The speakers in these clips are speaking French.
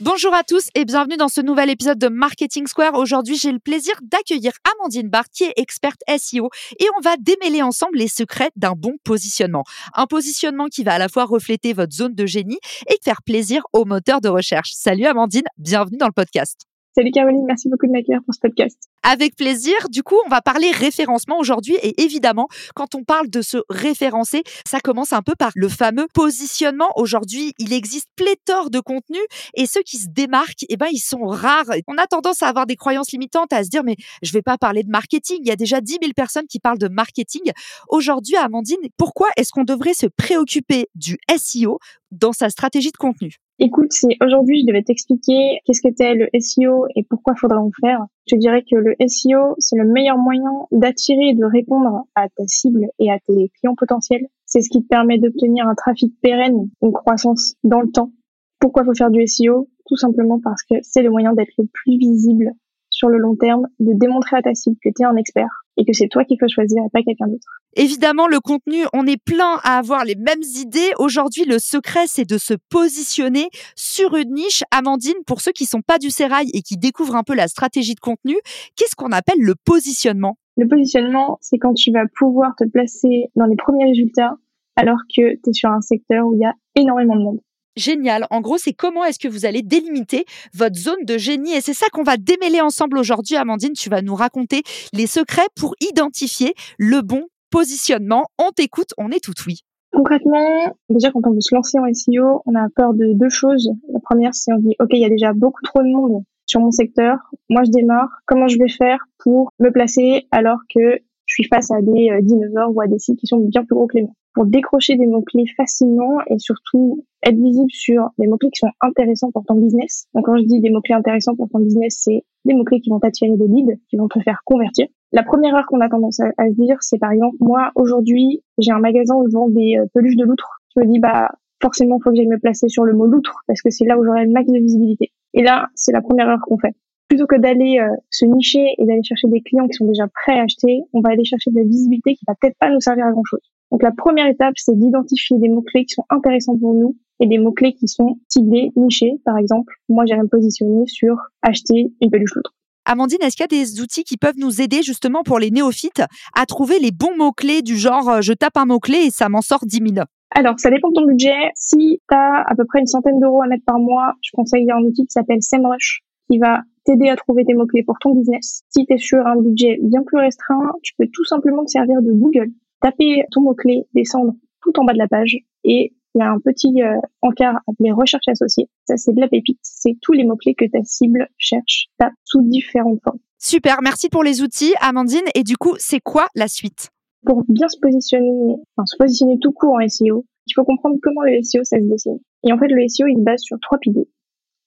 Bonjour à tous et bienvenue dans ce nouvel épisode de Marketing Square. Aujourd'hui, j'ai le plaisir d'accueillir Amandine Barth qui est experte SEO et on va démêler ensemble les secrets d'un bon positionnement. Un positionnement qui va à la fois refléter votre zone de génie et faire plaisir aux moteurs de recherche. Salut Amandine, bienvenue dans le podcast. Salut Caroline, merci beaucoup de m'accueillir pour ce podcast. Avec plaisir. Du coup, on va parler référencement aujourd'hui et évidemment, quand on parle de se référencer, ça commence un peu par le fameux positionnement. Aujourd'hui, il existe pléthore de contenus et ceux qui se démarquent, eh ben, ils sont rares. On a tendance à avoir des croyances limitantes, à se dire, mais je vais pas parler de marketing. Il y a déjà 10 000 personnes qui parlent de marketing. Aujourd'hui, Amandine, pourquoi est-ce qu'on devrait se préoccuper du SEO dans sa stratégie de contenu? Écoute, si aujourd'hui je devais t'expliquer qu'est-ce qu'était le SEO et pourquoi faudrait en faire, je dirais que le SEO, c'est le meilleur moyen d'attirer et de répondre à ta cible et à tes clients potentiels. C'est ce qui te permet d'obtenir un trafic pérenne, une croissance dans le temps. Pourquoi faut faire du SEO Tout simplement parce que c'est le moyen d'être le plus visible sur le long terme, de démontrer à ta cible que tu es un expert et que c'est toi qui faut choisir et pas quelqu'un d'autre. Évidemment, le contenu, on est plein à avoir les mêmes idées. Aujourd'hui, le secret, c'est de se positionner sur une niche. Amandine, pour ceux qui sont pas du sérail et qui découvrent un peu la stratégie de contenu, qu'est-ce qu'on appelle le positionnement? Le positionnement, c'est quand tu vas pouvoir te placer dans les premiers résultats alors que tu es sur un secteur où il y a énormément de monde génial. En gros, c'est comment est-ce que vous allez délimiter votre zone de génie. Et c'est ça qu'on va démêler ensemble aujourd'hui. Amandine, tu vas nous raconter les secrets pour identifier le bon positionnement. On t'écoute, on est tout oui. Concrètement, déjà quand on veut se lancer en SEO, on a peur de deux choses. La première, c'est on dit, OK, il y a déjà beaucoup trop de monde sur mon secteur. Moi, je démarre. Comment je vais faire pour me placer alors que je suis face à des euh, dinosaures ou à des sites qui sont bien plus gros que les miens pour décrocher des mots-clés facilement et surtout être visible sur des mots-clés qui sont intéressants pour ton business. Donc quand je dis des mots-clés intéressants pour ton business, c'est des mots-clés qui vont t'attirer des leads, qui vont te faire convertir. La première erreur qu'on a tendance à, se dire, c'est par exemple, moi aujourd'hui, j'ai un magasin où je vends des euh, peluches de loutre. Je me dis, bah forcément, faut que j'aille me placer sur le mot loutre parce que c'est là où j'aurai le max de visibilité. Et là, c'est la première erreur qu'on fait. Plutôt que d'aller euh, se nicher et d'aller chercher des clients qui sont déjà prêts à acheter, on va aller chercher de la visibilité qui va peut-être pas nous servir à grand chose. Donc la première étape, c'est d'identifier des mots-clés qui sont intéressants pour nous et des mots-clés qui sont ciblés, nichés. Par exemple, moi, j'aimerais me positionner sur acheter une peluche loutre. Amandine, est-ce qu'il y a des outils qui peuvent nous aider justement pour les néophytes à trouver les bons mots-clés du genre euh, je tape un mot-clé et ça m'en sort 10 000 alors, ça dépend de ton budget. Si tu as à peu près une centaine d'euros à mettre par mois, je conseille un outil qui s'appelle SEMrush qui va t'aider à trouver tes mots-clés pour ton business. Si tu es sur un budget bien plus restreint, tu peux tout simplement te servir de Google taper ton mot-clé, descendre tout en bas de la page et il y a un petit euh, encart appelé recherche associée. Ça, c'est de la pépite. C'est tous les mots-clés que ta cible cherche, tape sous différentes formes. Super, merci pour les outils, Amandine. Et du coup, c'est quoi la suite? Pour bien se positionner, enfin se positionner tout court en SEO, il faut comprendre comment le SEO, ça se dessine. Et en fait, le SEO, il se base sur trois piliers.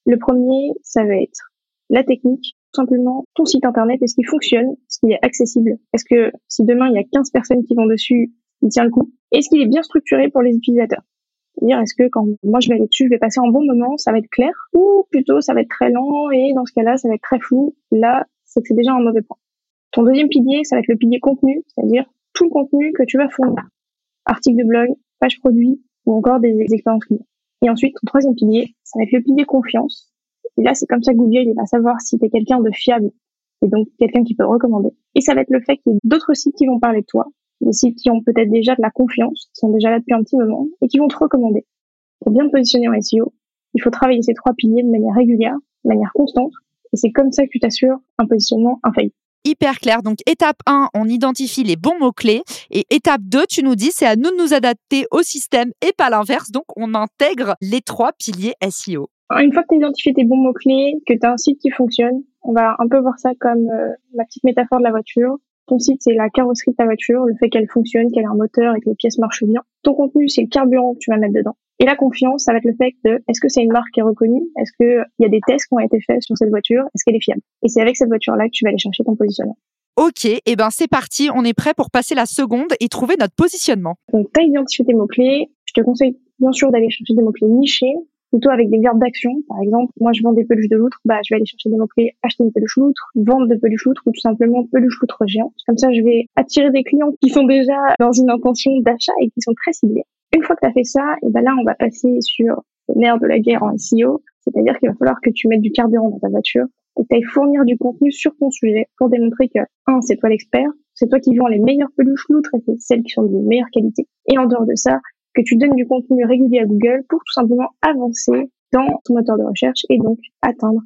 Le premier, ça va être la technique, simplement ton site internet, est-ce qu'il fonctionne, est-ce qu'il est accessible, est-ce que si demain il y a 15 personnes qui vont dessus, il tient le coup, est-ce qu'il est bien structuré pour les utilisateurs? Dire est-ce que quand moi je vais aller dessus, je vais passer un bon moment, ça va être clair, ou plutôt ça va être très lent et dans ce cas-là, ça va être très flou? Là, c'est que c'est déjà un mauvais point. Ton deuxième pilier, ça va être le pilier contenu, c'est-à-dire tout le contenu que tu vas fournir. Article de blog, page produit ou encore des expériences clients. Et ensuite, ton troisième pilier, ça va être le pilier confiance. Et là, c'est comme ça que Google il va savoir si tu es quelqu'un de fiable et donc quelqu'un qui peut recommander. Et ça va être le fait qu'il y ait d'autres sites qui vont parler de toi, des sites qui ont peut-être déjà de la confiance, qui sont déjà là depuis un petit moment et qui vont te recommander. Pour bien te positionner en SEO, il faut travailler ces trois piliers de manière régulière, de manière constante, et c'est comme ça que tu t'assures un positionnement infaillible. Hyper clair. Donc, étape 1, on identifie les bons mots-clés. Et étape 2, tu nous dis, c'est à nous de nous adapter au système et pas l'inverse. Donc, on intègre les trois piliers SEO. Une fois que tu as identifié tes bons mots-clés, que tu as un site qui fonctionne, on va un peu voir ça comme euh, la petite métaphore de la voiture. Ton site, c'est la carrosserie de ta voiture, le fait qu'elle fonctionne, qu'elle ait un moteur et que les pièces marchent bien. Ton contenu, c'est le carburant que tu vas mettre dedans. Et la confiance, ça va être le fait de est-ce que c'est une marque qui est reconnue? Est-ce qu'il y a des tests qui ont été faits sur cette voiture? Est-ce qu'elle est fiable? Et c'est avec cette voiture-là que tu vas aller chercher ton positionnement. Ok, et eh ben c'est parti, on est prêt pour passer la seconde et trouver notre positionnement. Donc tu as identifié tes mots-clés. Je te conseille bien sûr d'aller chercher des mots-clés nichés, plutôt avec des verbes d'action. Par exemple, moi je vends des peluches de loutre, bah je vais aller chercher des mots-clés acheter une peluche loutre, vendre de peluches loutre ou tout simplement peluche loutre géant. Comme ça, je vais attirer des clients qui sont déjà dans une intention d'achat et qui sont très ciblés. Une fois que tu as fait ça, et ben là, on va passer sur le nerf de la guerre en SEO, c'est-à-dire qu'il va falloir que tu mettes du carburant dans ta voiture et que tu ailles fournir du contenu sur ton sujet pour démontrer que, un, c'est toi l'expert, c'est toi qui vends les meilleures peluches loutres et celles qui sont de meilleure qualité. Et en dehors de ça, que tu donnes du contenu régulier à Google pour tout simplement avancer dans ton moteur de recherche et donc atteindre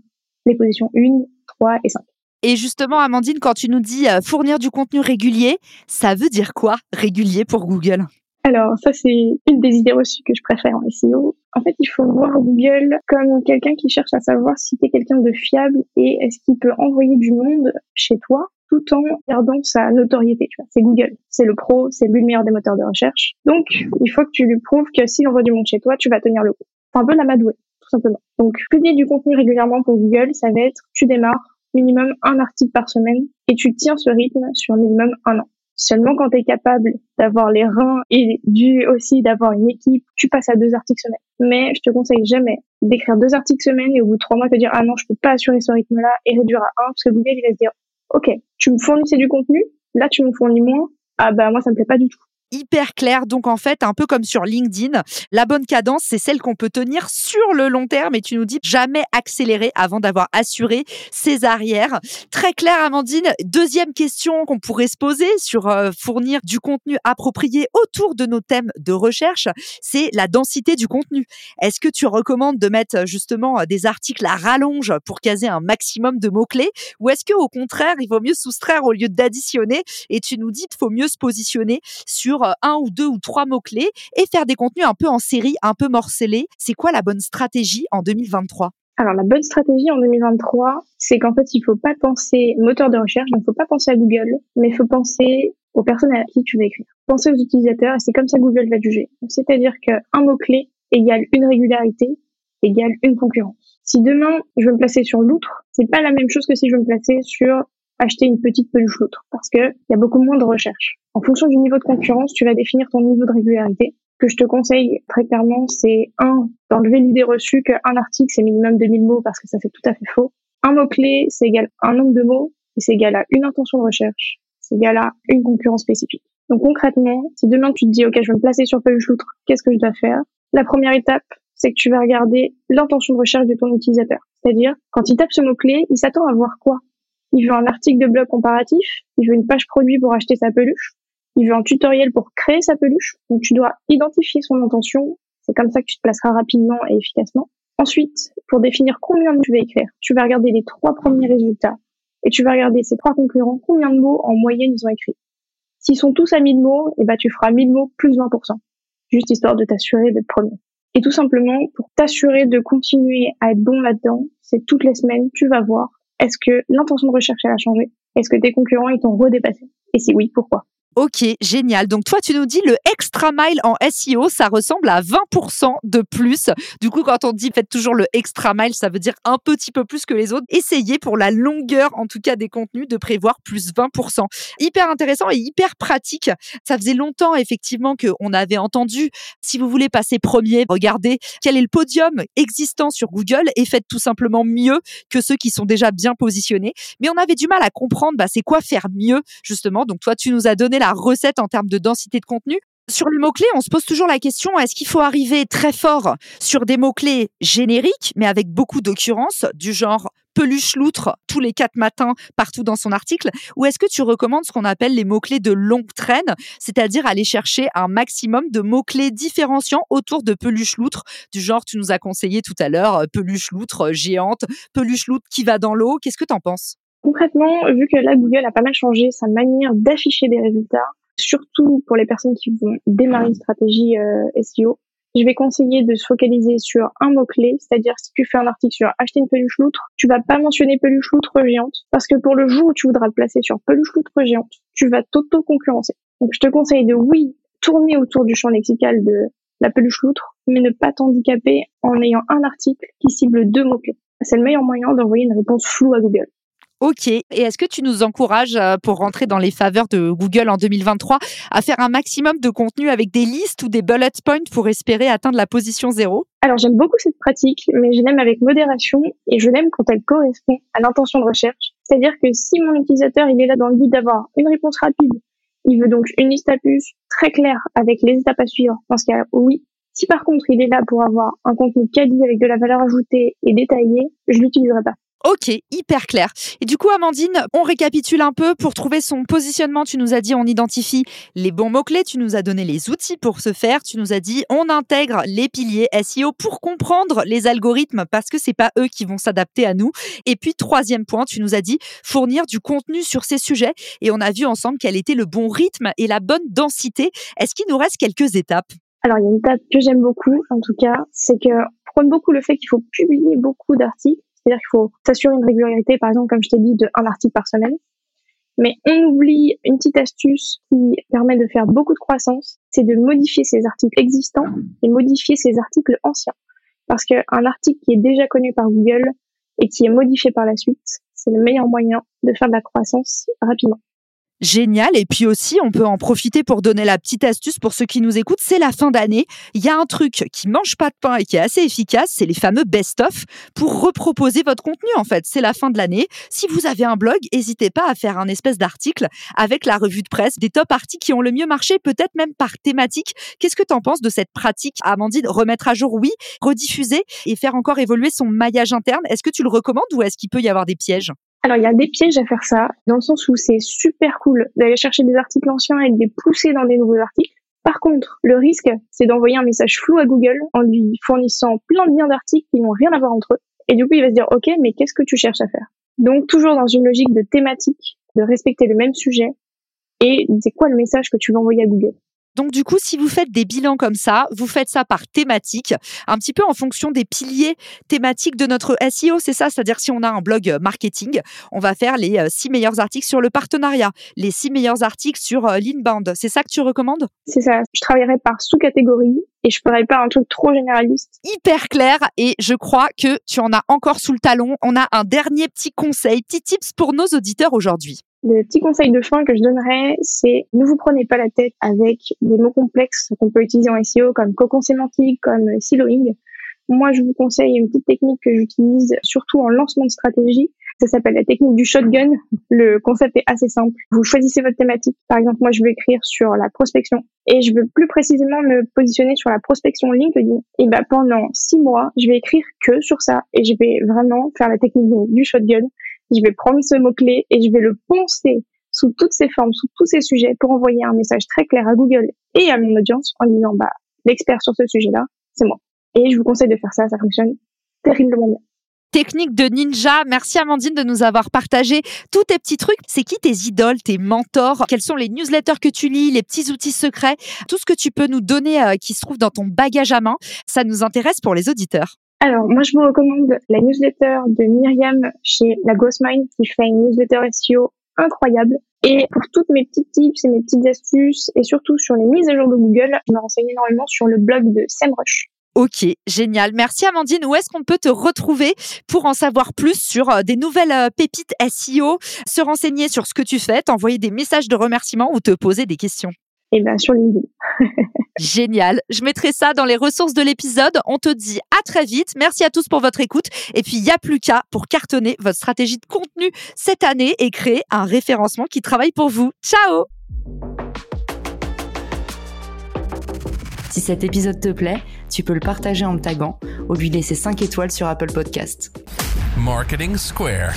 les positions 1, 3 et 5. Et justement, Amandine, quand tu nous dis euh, fournir du contenu régulier, ça veut dire quoi régulier pour Google? Alors ça c'est une des idées reçues que je préfère en SEO. En fait, il faut voir Google comme quelqu'un qui cherche à savoir si tu quelqu'un de fiable et est-ce qu'il peut envoyer du monde chez toi tout en gardant sa notoriété. C'est Google, c'est le pro, c'est lui le meilleur des moteurs de recherche. Donc, il faut que tu lui prouves que s'il envoie du monde chez toi, tu vas tenir le coup. C'est un peu la madouée, tout simplement. Donc, publier du contenu régulièrement pour Google, ça va être, tu démarres minimum un article par semaine et tu tiens ce rythme sur minimum un an. Seulement quand tu es capable d'avoir les reins et du aussi d'avoir une équipe, tu passes à deux articles semaine. Mais je te conseille jamais d'écrire deux articles semaine et au bout de trois mois te dire ah non je peux pas assurer ce rythme-là et réduire à un parce que Google il va se dire ok tu me fournissais du contenu, là tu me fournis moins, ah bah moi ça me plaît pas du tout hyper clair. Donc en fait, un peu comme sur LinkedIn, la bonne cadence, c'est celle qu'on peut tenir sur le long terme. Et tu nous dis jamais accélérer avant d'avoir assuré ses arrières. Très clair, Amandine. Deuxième question qu'on pourrait se poser sur euh, fournir du contenu approprié autour de nos thèmes de recherche, c'est la densité du contenu. Est-ce que tu recommandes de mettre justement des articles à rallonge pour caser un maximum de mots-clés? Ou est-ce que au contraire, il vaut mieux soustraire au lieu d'additionner? Et tu nous dis qu'il faut mieux se positionner sur euh, un ou deux ou trois mots-clés et faire des contenus un peu en série, un peu morcelés. C'est quoi la bonne stratégie en 2023 alors la bonne stratégie en 2023, c'est qu'en fait il faut pas penser moteur de recherche, donc faut pas penser à Google, mais il faut penser aux personnes à qui tu veux écrire. Penser aux utilisateurs et c'est comme ça que Google va juger. C'est-à-dire qu'un mot-clé égale une régularité égale une concurrence. Si demain je veux me placer sur l'outre, c'est pas la même chose que si je veux me placer sur acheter une petite peluche l'autre parce que il y a beaucoup moins de recherche. En fonction du niveau de concurrence, tu vas définir ton niveau de régularité. Que je te conseille très clairement, c'est un, d'enlever l'idée reçue qu'un article c'est minimum 2000 mots parce que ça fait tout à fait faux. Un mot-clé, c'est égal à un nombre de mots et c'est égal à une intention de recherche. C'est égal à une concurrence spécifique. Donc concrètement, si demain tu te dis, OK, je vais me placer sur peluche loutre, qu'est-ce que je dois faire? La première étape, c'est que tu vas regarder l'intention de recherche de ton utilisateur. C'est-à-dire, quand il tape ce mot-clé, il s'attend à voir quoi? Il veut un article de blog comparatif, il veut une page produit pour acheter sa peluche, il veut un tutoriel pour créer sa peluche. Donc tu dois identifier son intention. C'est comme ça que tu te placeras rapidement et efficacement. Ensuite, pour définir combien de mots tu vas écrire, tu vas regarder les trois premiers résultats et tu vas regarder ces trois concurrents, combien de mots en moyenne ils ont écrit. S'ils sont tous à 1000 mots, et eh ben, tu feras 1000 mots plus 20%. Juste histoire de t'assurer d'être premier. Et tout simplement, pour t'assurer de continuer à être bon là-dedans, c'est toutes les semaines, tu vas voir est-ce que l'intention de recherche a changé? Est-ce que tes concurrents ils t'ont redépassé? Et si oui, pourquoi? Ok, génial. Donc toi, tu nous dis le extra mile en SEO, ça ressemble à 20% de plus. Du coup, quand on dit faites toujours le extra mile, ça veut dire un petit peu plus que les autres. Essayez pour la longueur, en tout cas des contenus, de prévoir plus 20%. Hyper intéressant et hyper pratique. Ça faisait longtemps effectivement qu'on avait entendu, si vous voulez passer premier, regardez quel est le podium existant sur Google et faites tout simplement mieux que ceux qui sont déjà bien positionnés. Mais on avait du mal à comprendre, bah, c'est quoi faire mieux justement. Donc toi, tu nous as donné la recette en termes de densité de contenu. Sur les mots-clés, on se pose toujours la question, est-ce qu'il faut arriver très fort sur des mots-clés génériques, mais avec beaucoup d'occurrences, du genre peluche loutre tous les quatre matins partout dans son article, ou est-ce que tu recommandes ce qu'on appelle les mots-clés de longue traîne, c'est-à-dire aller chercher un maximum de mots-clés différenciants autour de peluche loutre, du genre tu nous as conseillé tout à l'heure, peluche loutre géante, peluche loutre qui va dans l'eau, qu'est-ce que tu en penses? Concrètement, vu que là, Google a pas mal changé sa manière d'afficher des résultats, surtout pour les personnes qui vont démarrer une stratégie euh, SEO, je vais conseiller de se focaliser sur un mot-clé, c'est-à-dire si tu fais un article sur acheter une peluche loutre, tu vas pas mentionner peluche loutre géante, parce que pour le jour où tu voudras le placer sur peluche loutre géante, tu vas t'auto-concurrencer. Donc je te conseille de, oui, tourner autour du champ lexical de la peluche loutre, mais ne pas t'handicaper en ayant un article qui cible deux mots-clés. C'est le meilleur moyen d'envoyer une réponse floue à Google. Ok. Et est-ce que tu nous encourages euh, pour rentrer dans les faveurs de Google en 2023 à faire un maximum de contenu avec des listes ou des bullet points pour espérer atteindre la position zéro? Alors j'aime beaucoup cette pratique, mais je l'aime avec modération et je l'aime quand elle correspond à l'intention de recherche. C'est-à-dire que si mon utilisateur il est là dans le but d'avoir une réponse rapide, il veut donc une liste à puces très claire avec les étapes à suivre. Dans ce cas, oui. Si par contre il est là pour avoir un contenu quali avec de la valeur ajoutée et détaillé, je l'utiliserai pas. Ok, hyper clair. Et du coup, Amandine, on récapitule un peu pour trouver son positionnement. Tu nous as dit on identifie les bons mots-clés, tu nous as donné les outils pour ce faire, tu nous as dit on intègre les piliers SEO pour comprendre les algorithmes parce que c'est pas eux qui vont s'adapter à nous. Et puis, troisième point, tu nous as dit fournir du contenu sur ces sujets et on a vu ensemble quel était le bon rythme et la bonne densité. Est-ce qu'il nous reste quelques étapes? Alors, il y a une étape que j'aime beaucoup, en tout cas, c'est que prendre beaucoup le fait qu'il faut publier beaucoup d'articles c'est-à-dire qu'il faut s'assurer une régularité, par exemple, comme je t'ai dit, de un article par semaine. Mais on oublie une petite astuce qui permet de faire beaucoup de croissance, c'est de modifier ses articles existants et modifier ses articles anciens. Parce qu'un article qui est déjà connu par Google et qui est modifié par la suite, c'est le meilleur moyen de faire de la croissance rapidement génial. Et puis aussi, on peut en profiter pour donner la petite astuce pour ceux qui nous écoutent. C'est la fin d'année. Il y a un truc qui mange pas de pain et qui est assez efficace. C'est les fameux best-of pour reproposer votre contenu. En fait, c'est la fin de l'année. Si vous avez un blog, n'hésitez pas à faire un espèce d'article avec la revue de presse, des top articles qui ont le mieux marché, peut-être même par thématique. Qu'est-ce que tu en penses de cette pratique, Amandine? Remettre à jour, oui. Rediffuser et faire encore évoluer son maillage interne? Est-ce que tu le recommandes ou est-ce qu'il peut y avoir des pièges? Alors, il y a des pièges à faire ça, dans le sens où c'est super cool d'aller chercher des articles anciens et de les pousser dans des nouveaux articles. Par contre, le risque, c'est d'envoyer un message flou à Google en lui fournissant plein de liens d'articles qui n'ont rien à voir entre eux. Et du coup, il va se dire, OK, mais qu'est-ce que tu cherches à faire? Donc, toujours dans une logique de thématique, de respecter le même sujet, et c'est quoi le message que tu veux envoyer à Google? Donc du coup, si vous faites des bilans comme ça, vous faites ça par thématique, un petit peu en fonction des piliers thématiques de notre SEO, c'est ça? C'est-à-dire si on a un blog marketing, on va faire les euh, six meilleurs articles sur le partenariat, les six meilleurs articles sur euh, l'inbound. C'est ça que tu recommandes? C'est ça. Je travaillerai par sous-catégorie et je ferai pas un truc trop généraliste. Hyper clair et je crois que tu en as encore sous le talon. On a un dernier petit conseil, petit tips pour nos auditeurs aujourd'hui. Le petit conseil de fin que je donnerais, c'est ne vous prenez pas la tête avec des mots complexes qu'on peut utiliser en SEO comme cocon sémantique, comme siloing. Moi, je vous conseille une petite technique que j'utilise surtout en lancement de stratégie. Ça s'appelle la technique du shotgun. Le concept est assez simple. Vous choisissez votre thématique. Par exemple, moi, je veux écrire sur la prospection et je veux plus précisément me positionner sur la prospection LinkedIn. Et ben, pendant six mois, je vais écrire que sur ça et je vais vraiment faire la technique du shotgun je vais prendre ce mot-clé et je vais le poncer sous toutes ses formes, sous tous ces sujets pour envoyer un message très clair à Google et à mon audience en disant, bah, l'expert sur ce sujet-là, c'est moi. Et je vous conseille de faire ça, ça fonctionne terriblement bien technique de ninja. Merci Amandine de nous avoir partagé tous tes petits trucs. C'est qui tes idoles, tes mentors? Quels sont les newsletters que tu lis, les petits outils secrets? Tout ce que tu peux nous donner euh, qui se trouve dans ton bagage à main, ça nous intéresse pour les auditeurs. Alors, moi, je vous recommande la newsletter de Myriam chez la Ghostmind qui fait une newsletter SEO incroyable. Et pour toutes mes petites tips et mes petites astuces, et surtout sur les mises à jour de Google, je me renseigne énormément sur le blog de SEMrush. Ok, génial. Merci Amandine. Où est-ce qu'on peut te retrouver pour en savoir plus sur euh, des nouvelles euh, pépites SEO, se renseigner sur ce que tu fais, t'envoyer des messages de remerciement ou te poser des questions eh bien sur LinkedIn. Génial. Je mettrai ça dans les ressources de l'épisode. On te dit à très vite. Merci à tous pour votre écoute. Et puis, il n'y a plus qu'à pour cartonner votre stratégie de contenu cette année et créer un référencement qui travaille pour vous. Ciao Si cet épisode te plaît, tu peux le partager en me taguant ou lui laisser 5 étoiles sur Apple Podcast. Marketing Square.